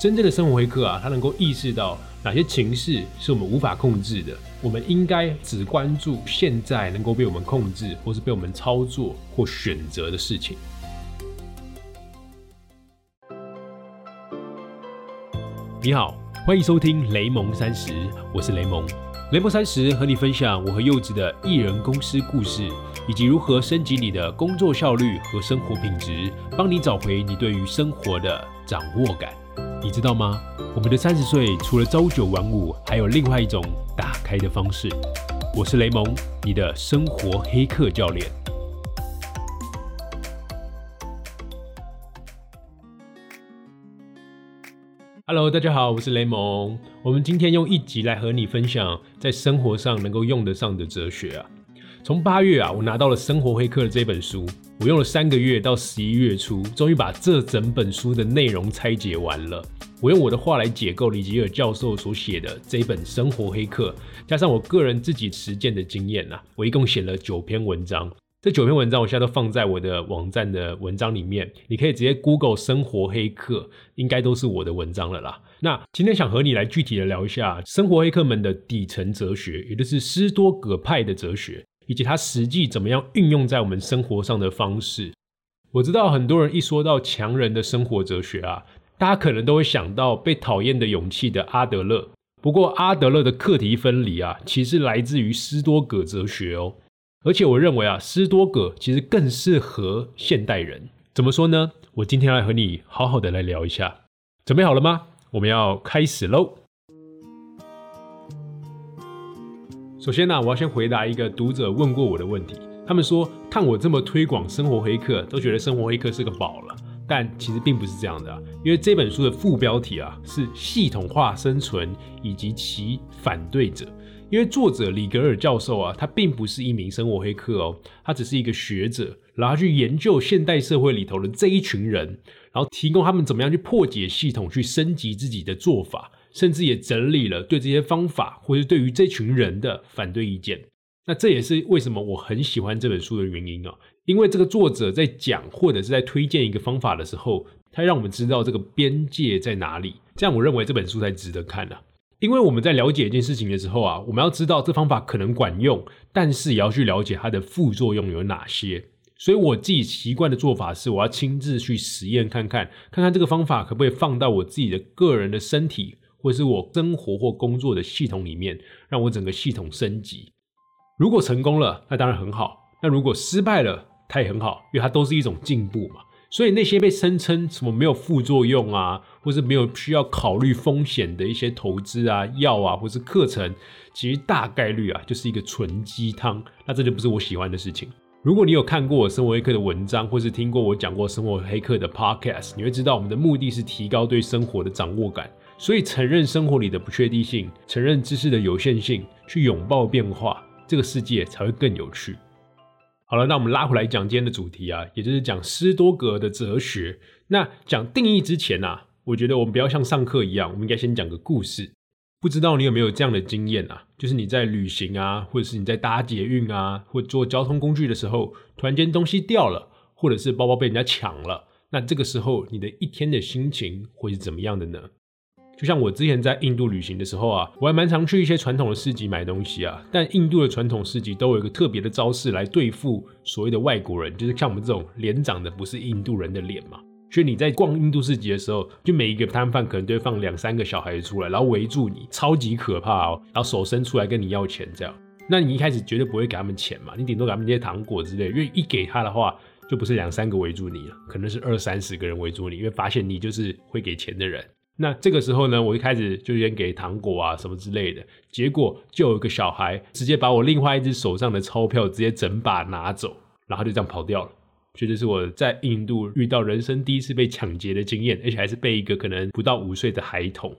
真正的生活黑客啊，他能够意识到哪些情势是我们无法控制的，我们应该只关注现在能够被我们控制或是被我们操作或选择的事情。你好，欢迎收听雷蒙三十，我是雷蒙。雷蒙三十和你分享我和柚子的艺人公司故事，以及如何升级你的工作效率和生活品质，帮你找回你对于生活的掌握感。你知道吗？我们的三十岁除了朝九晚五，还有另外一种打开的方式。我是雷蒙，你的生活黑客教练。Hello，大家好，我是雷蒙。我们今天用一集来和你分享在生活上能够用得上的哲学啊。从八月啊，我拿到了《生活黑客》的这本书，我用了三个月到十一月初，终于把这整本书的内容拆解完了。我用我的话来解构李吉尔教授所写的这本《生活黑客》，加上我个人自己实践的经验呐，我一共写了九篇文章。这九篇文章我现在都放在我的网站的文章里面，你可以直接 Google 生活黑客，应该都是我的文章了啦。那今天想和你来具体的聊一下生活黑客们的底层哲学，也就是斯多葛派的哲学。以及它实际怎么样运用在我们生活上的方式，我知道很多人一说到强人的生活哲学啊，大家可能都会想到被讨厌的勇气的阿德勒。不过阿德勒的课题分离啊，其实来自于斯多葛哲学哦。而且我认为啊，斯多葛其实更适合现代人。怎么说呢？我今天来和你好好的来聊一下。准备好了吗？我们要开始喽。首先呢，我要先回答一个读者问过我的问题。他们说看我这么推广生活黑客，都觉得生活黑客是个宝了。但其实并不是这样的，因为这本书的副标题啊是系统化生存以及其反对者。因为作者里格尔教授啊，他并不是一名生活黑客哦，他只是一个学者，然后去研究现代社会里头的这一群人，然后提供他们怎么样去破解系统，去升级自己的做法。甚至也整理了对这些方法，或是对于这群人的反对意见。那这也是为什么我很喜欢这本书的原因啊！因为这个作者在讲或者是在推荐一个方法的时候，他让我们知道这个边界在哪里。这样，我认为这本书才值得看呢。因为我们在了解一件事情的时候啊，我们要知道这方法可能管用，但是也要去了解它的副作用有哪些。所以我自己习惯的做法是，我要亲自去实验看看，看看这个方法可不可以放到我自己的个人的身体。或是我生活或工作的系统里面，让我整个系统升级。如果成功了，那当然很好；那如果失败了，它也很好，因为它都是一种进步嘛。所以那些被声称什么没有副作用啊，或是没有需要考虑风险的一些投资啊、药啊，或是课程，其实大概率啊就是一个纯鸡汤。那这就不是我喜欢的事情。如果你有看过我生活黑客的文章，或是听过我讲过生活黑客的 podcast，你会知道我们的目的是提高对生活的掌握感。所以，承认生活里的不确定性，承认知识的有限性，去拥抱变化，这个世界才会更有趣。好了，那我们拉回来讲今天的主题啊，也就是讲斯多格的哲学。那讲定义之前啊，我觉得我们不要像上课一样，我们应该先讲个故事。不知道你有没有这样的经验啊？就是你在旅行啊，或者是你在搭捷运啊，或坐交通工具的时候，突然间东西掉了，或者是包包被人家抢了，那这个时候你的一天的心情会是怎么样的呢？就像我之前在印度旅行的时候啊，我还蛮常去一些传统的市集买东西啊。但印度的传统市集都有一个特别的招式来对付所谓的外国人，就是像我们这种脸长的不是印度人的脸嘛。所以你在逛印度市集的时候，就每一个摊贩可能都会放两三个小孩子出来，然后围住你，超级可怕哦。然后手伸出来跟你要钱，这样。那你一开始绝对不会给他们钱嘛，你顶多给他们一些糖果之类。因为一给他的话，就不是两三个围住你了，可能是二三十个人围住你，因为发现你就是会给钱的人。那这个时候呢，我一开始就先给糖果啊什么之类的，结果就有一个小孩直接把我另外一只手上的钞票直接整把拿走，然后就这样跑掉了。绝对是我在印度遇到人生第一次被抢劫的经验，而且还是被一个可能不到五岁的孩童。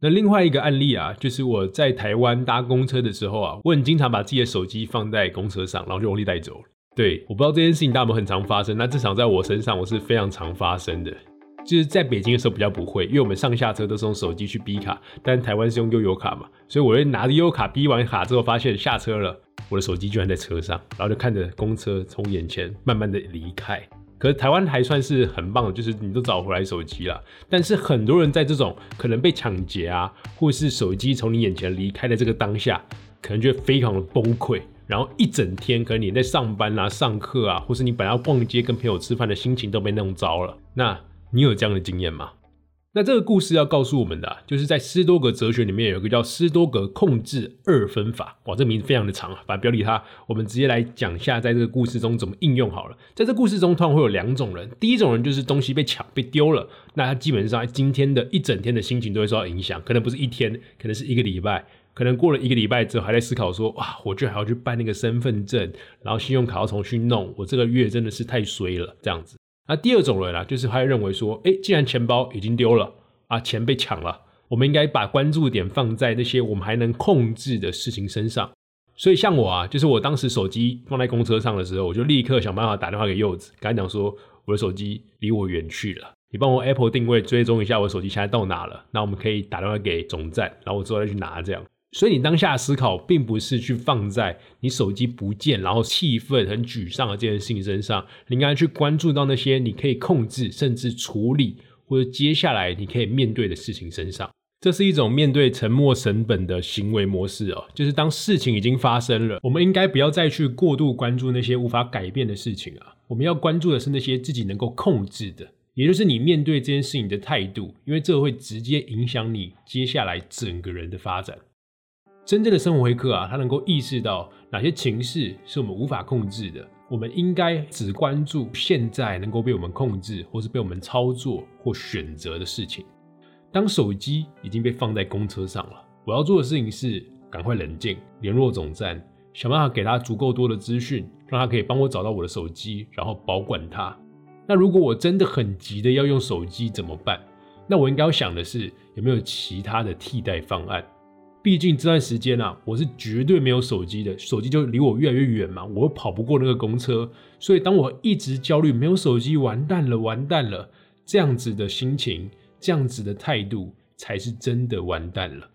那另外一个案例啊，就是我在台湾搭公车的时候啊，我很经常把自己的手机放在公车上，然后就容易带走。对，我不知道这件事情大家有没有很常发生，那至少在我身上我是非常常发生的。就是在北京的时候比较不会，因为我们上下车都是用手机去逼卡，但台湾是用悠游卡嘛，所以我会拿着悠游卡逼完卡之后，发现下车了，我的手机居然在车上，然后就看着公车从眼前慢慢的离开。可是台湾还算是很棒，就是你都找回来手机了。但是很多人在这种可能被抢劫啊，或是手机从你眼前离开的这个当下，可能就会非常的崩溃，然后一整天可能你在上班啊、上课啊，或是你本来要逛街跟朋友吃饭的心情都被弄糟了。那你有这样的经验吗？那这个故事要告诉我们的，就是在斯多格哲学里面有一个叫斯多格控制二分法。哇，这名字非常的长啊，反正不要理它。我们直接来讲一下，在这个故事中怎么应用好了。在这故事中，通常会有两种人。第一种人就是东西被抢、被丢了，那他基本上今天的一整天的心情都会受到影响，可能不是一天，可能是一个礼拜，可能过了一个礼拜之后还在思考说，哇，我居然还要去办那个身份证，然后信用卡要重新弄，我这个月真的是太衰了，这样子。那第二种人啊，就是他认为说，哎，既然钱包已经丢了啊，钱被抢了，我们应该把关注点放在那些我们还能控制的事情身上。所以像我啊，就是我当时手机放在公车上的时候，我就立刻想办法打电话给柚子，跟他讲说，我的手机离我远去了，你帮我 Apple 定位追踪一下我手机现在到哪了，那我们可以打电话给总站，然后我之后再去拿这样。所以你当下思考，并不是去放在你手机不见，然后气愤、很沮丧的这件事情身上，你应该去关注到那些你可以控制、甚至处理，或者接下来你可以面对的事情身上。这是一种面对沉默成本的行为模式哦，就是当事情已经发生了，我们应该不要再去过度关注那些无法改变的事情啊，我们要关注的是那些自己能够控制的，也就是你面对这件事情的态度，因为这会直接影响你接下来整个人的发展。真正的生活黑客啊，他能够意识到哪些情绪是我们无法控制的，我们应该只关注现在能够被我们控制或是被我们操作或选择的事情。当手机已经被放在公车上了，我要做的事情是赶快冷静，联络总站，想办法给他足够多的资讯，让他可以帮我找到我的手机，然后保管它。那如果我真的很急的要用手机怎么办？那我应该要想的是有没有其他的替代方案。毕竟这段时间啊，我是绝对没有手机的，手机就离我越来越远嘛，我又跑不过那个公车，所以当我一直焦虑没有手机，完蛋了，完蛋了，这样子的心情，这样子的态度，才是真的完蛋了。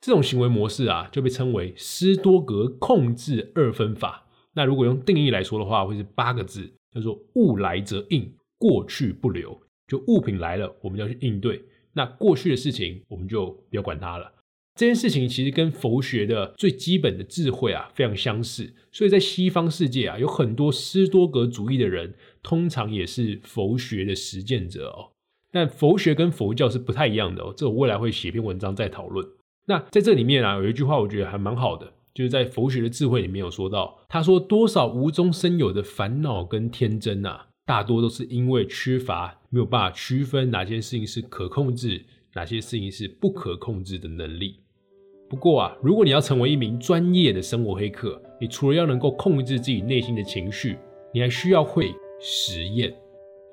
这种行为模式啊，就被称为斯多格控制二分法。那如果用定义来说的话，会是八个字，叫做物来则应，过去不留。就物品来了，我们要去应对；那过去的事情，我们就不要管它了。这件事情其实跟佛学的最基本的智慧啊非常相似，所以在西方世界啊有很多斯多格主义的人，通常也是佛学的实践者哦。但佛学跟佛教是不太一样的哦，这我未来会写篇文章再讨论。那在这里面啊有一句话我觉得还蛮好的，就是在佛学的智慧里面有说到，他说多少无中生有的烦恼跟天真啊，大多都是因为缺乏没有办法区分哪些事情是可控制，哪些事情是不可控制的能力。不过啊，如果你要成为一名专业的生活黑客，你除了要能够控制自己内心的情绪，你还需要会实验。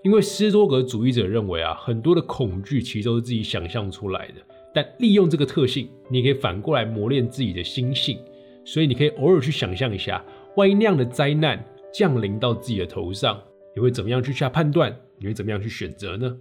因为斯多格主义者认为啊，很多的恐惧其实都是自己想象出来的。但利用这个特性，你可以反过来磨练自己的心性。所以你可以偶尔去想象一下，万一那样的灾难降临到自己的头上，你会怎么样去下判断？你会怎么样去选择呢？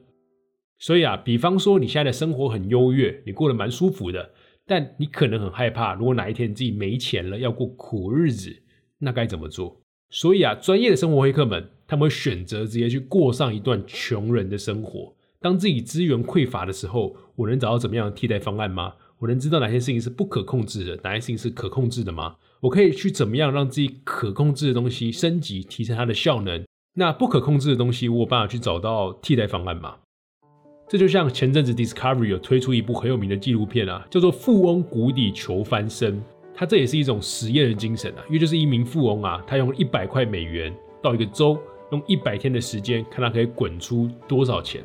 所以啊，比方说你现在的生活很优越，你过得蛮舒服的。但你可能很害怕，如果哪一天自己没钱了，要过苦日子，那该怎么做？所以啊，专业的生活黑客们，他们会选择直接去过上一段穷人的生活。当自己资源匮乏的时候，我能找到怎么样的替代方案吗？我能知道哪些事情是不可控制的，哪些事情是可控制的吗？我可以去怎么样让自己可控制的东西升级，提升它的效能？那不可控制的东西，我有办法去找到替代方案吗？这就像前阵子 Discovery 有推出一部很有名的纪录片啊，叫做《富翁谷底求翻身》。它这也是一种实验的精神啊，因为就是一名富翁啊，他用一百块美元到一个州，用一百天的时间，看他可以滚出多少钱。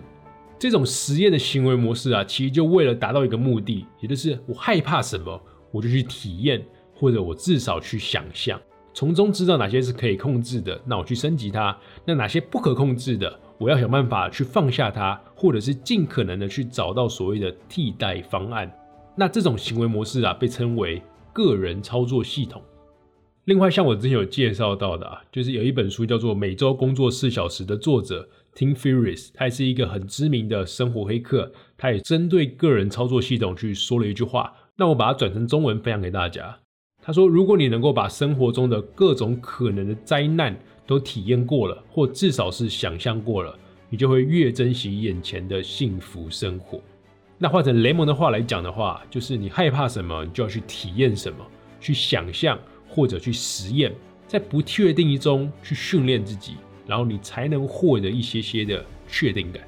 这种实验的行为模式啊，其实就为了达到一个目的，也就是我害怕什么，我就去体验，或者我至少去想象，从中知道哪些是可以控制的，那我去升级它；那哪些不可控制的。我要想办法去放下它，或者是尽可能的去找到所谓的替代方案。那这种行为模式啊，被称为个人操作系统。另外，像我之前有介绍到的啊，就是有一本书叫做《每周工作四小时》的作者 Tim Ferriss，他也是一个很知名的生活黑客。他也针对个人操作系统去说了一句话，那我把它转成中文分享给大家。他说：“如果你能够把生活中的各种可能的灾难，都体验过了，或至少是想象过了，你就会越珍惜眼前的幸福生活。那换成雷蒙的话来讲的话，就是你害怕什么，你就要去体验什么，去想象或者去实验，在不确定中去训练自己，然后你才能获得一些些的确定感。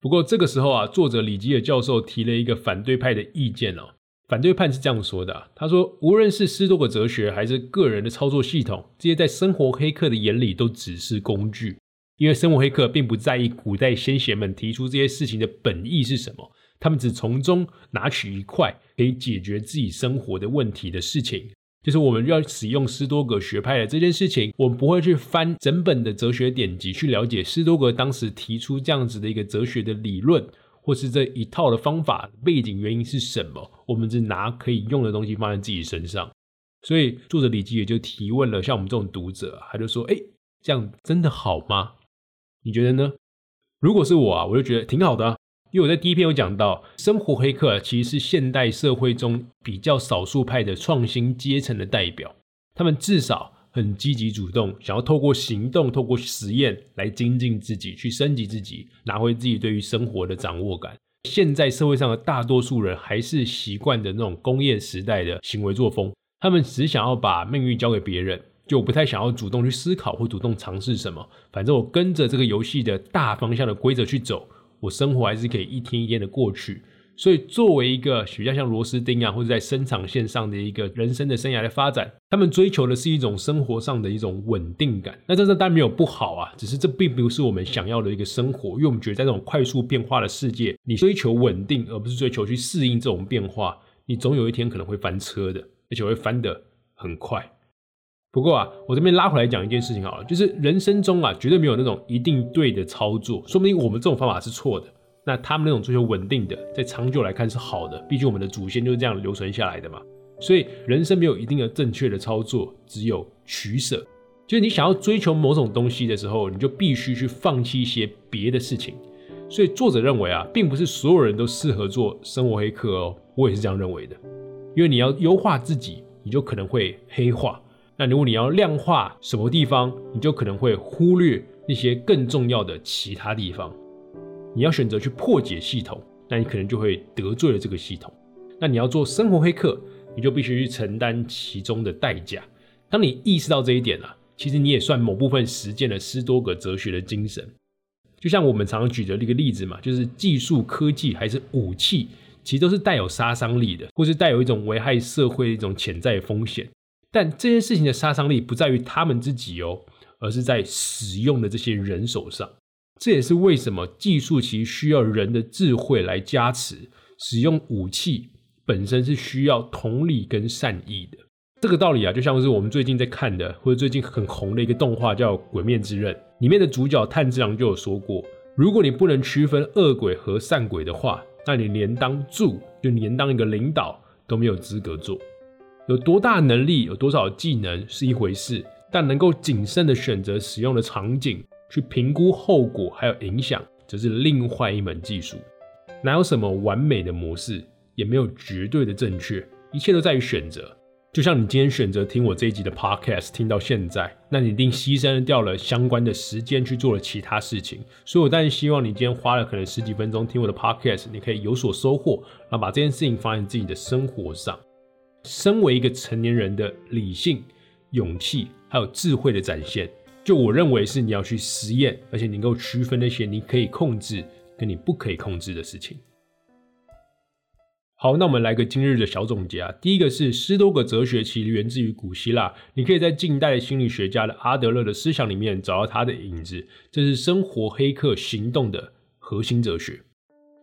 不过这个时候啊，作者李吉尔教授提了一个反对派的意见哦。反对派是这样说的：他说，无论是斯多葛哲学还是个人的操作系统，这些在生活黑客的眼里都只是工具，因为生活黑客并不在意古代先贤们提出这些事情的本意是什么，他们只从中拿取一块可以解决自己生活的问题的事情。就是我们要使用斯多葛学派的这件事情，我们不会去翻整本的哲学典籍去了解斯多葛当时提出这样子的一个哲学的理论。或是这一套的方法背景原因是什么？我们只拿可以用的东西放在自己身上，所以作者李基也就提问了，像我们这种读者，他就说：“哎，这样真的好吗？你觉得呢？”如果是我啊，我就觉得挺好的，因为我在第一篇有讲到，生活黑客其实是现代社会中比较少数派的创新阶层的代表，他们至少。很积极主动，想要透过行动、透过实验来精进自己，去升级自己，拿回自己对于生活的掌握感。现在社会上的大多数人还是习惯的那种工业时代的行为作风，他们只想要把命运交给别人，就不太想要主动去思考或主动尝试什么。反正我跟着这个游戏的大方向的规则去走，我生活还是可以一天一天的过去。所以，作为一个许家像螺丝钉啊，或者在生产线上的一个人生的生涯的发展，他们追求的是一种生活上的一种稳定感。那这这当然没有不好啊，只是这并不是我们想要的一个生活，因为我们觉得在这种快速变化的世界，你追求稳定，而不是追求去适应这种变化，你总有一天可能会翻车的，而且会翻得很快。不过啊，我这边拉回来讲一件事情好了，就是人生中啊，绝对没有那种一定对的操作，说不定我们这种方法是错的。那他们那种追求稳定的，在长久来看是好的，毕竟我们的祖先就是这样留存下来的嘛。所以人生没有一定的正确的操作，只有取舍。就是你想要追求某种东西的时候，你就必须去放弃一些别的事情。所以作者认为啊，并不是所有人都适合做生活黑客哦，我也是这样认为的。因为你要优化自己，你就可能会黑化；那如果你要量化什么地方，你就可能会忽略那些更重要的其他地方。你要选择去破解系统，那你可能就会得罪了这个系统。那你要做生活黑客，你就必须去承担其中的代价。当你意识到这一点了，其实你也算某部分实践了斯多葛哲学的精神。就像我们常常举的一个例子嘛，就是技术、科技还是武器，其实都是带有杀伤力的，或是带有一种危害社会的一种潜在风险。但这件事情的杀伤力不在于他们自己哦，而是在使用的这些人手上。这也是为什么技术其实需要人的智慧来加持。使用武器本身是需要同理跟善意的。这个道理啊，就像是我们最近在看的，或者最近很红的一个动画叫《鬼灭之刃》，里面的主角炭治郎就有说过：如果你不能区分恶鬼和善鬼的话，那你连当助，就连当一个领导都没有资格做。有多大能力，有多少技能是一回事，但能够谨慎的选择使用的场景。去评估后果还有影响，则是另外一门技术。哪有什么完美的模式，也没有绝对的正确，一切都在于选择。就像你今天选择听我这一集的 podcast，听到现在，那你一定牺牲掉了相关的时间去做了其他事情。所以我当然希望你今天花了可能十几分钟听我的 podcast，你可以有所收获，然后把这件事情放在自己的生活上。身为一个成年人的理性、勇气还有智慧的展现。就我认为是你要去实验，而且能够区分那些你可以控制跟你不可以控制的事情。好，那我们来个今日的小总结啊。第一个是斯多葛哲学其实源自于古希腊，你可以在近代心理学家的阿德勒的思想里面找到他的影子。这是生活黑客行动的核心哲学。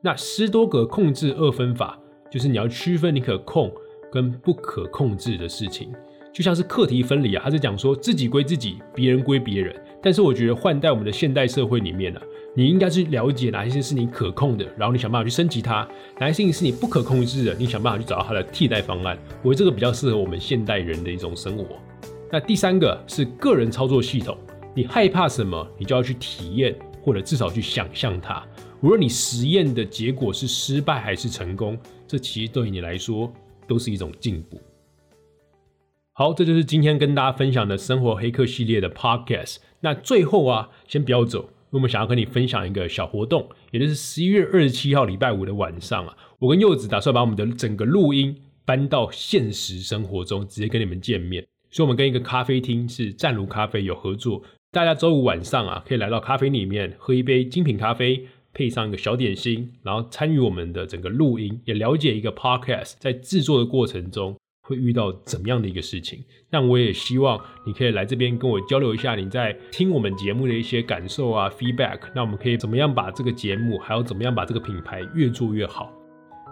那斯多葛控制二分法，就是你要区分你可控跟不可控制的事情。就像是课题分离啊，他是讲说自己归自己，别人归别人。但是我觉得换在我们的现代社会里面呢，你应该去了解哪些是你可控的，然后你想办法去升级它；哪些事情是你不可控制的，你想办法去找到它的替代方案。我觉得这个比较适合我们现代人的一种生活。那第三个是个人操作系统，你害怕什么，你就要去体验，或者至少去想象它。无论你实验的结果是失败还是成功，这其实对你来说都是一种进步。好，这就是今天跟大家分享的生活黑客系列的 podcast。那最后啊，先不要走，我们想要跟你分享一个小活动，也就是十一月二十七号礼拜五的晚上啊，我跟柚子打算把我们的整个录音搬到现实生活中，直接跟你们见面。所以，我们跟一个咖啡厅是湛卢咖啡有合作，大家周五晚上啊，可以来到咖啡里面喝一杯精品咖啡，配上一个小点心，然后参与我们的整个录音，也了解一个 podcast 在制作的过程中。会遇到怎么样的一个事情？但我也希望你可以来这边跟我交流一下你在听我们节目的一些感受啊，feedback。那我们可以怎么样把这个节目，还要怎么样把这个品牌越做越好？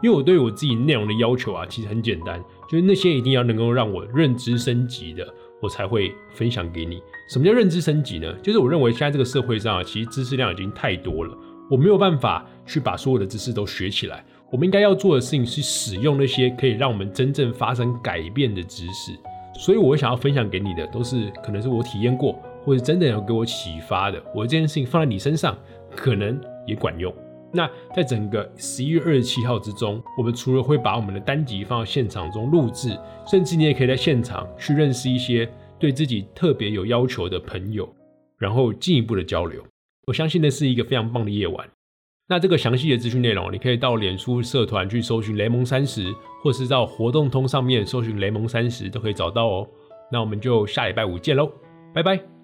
因为我对我自己内容的要求啊，其实很简单，就是那些一定要能够让我认知升级的，我才会分享给你。什么叫认知升级呢？就是我认为现在这个社会上啊，其实知识量已经太多了，我没有办法去把所有的知识都学起来。我们应该要做的事情是使用那些可以让我们真正发生改变的知识，所以我想要分享给你的都是可能是我体验过或者真的有给我启发的。我这件事情放在你身上，可能也管用。那在整个十一月二十七号之中，我们除了会把我们的单集放到现场中录制，甚至你也可以在现场去认识一些对自己特别有要求的朋友，然后进一步的交流。我相信那是一个非常棒的夜晚。那这个详细的资讯内容，你可以到脸书社团去搜寻雷蒙三十，或是到活动通上面搜寻雷蒙三十，都可以找到哦。那我们就下礼拜五见喽，拜拜。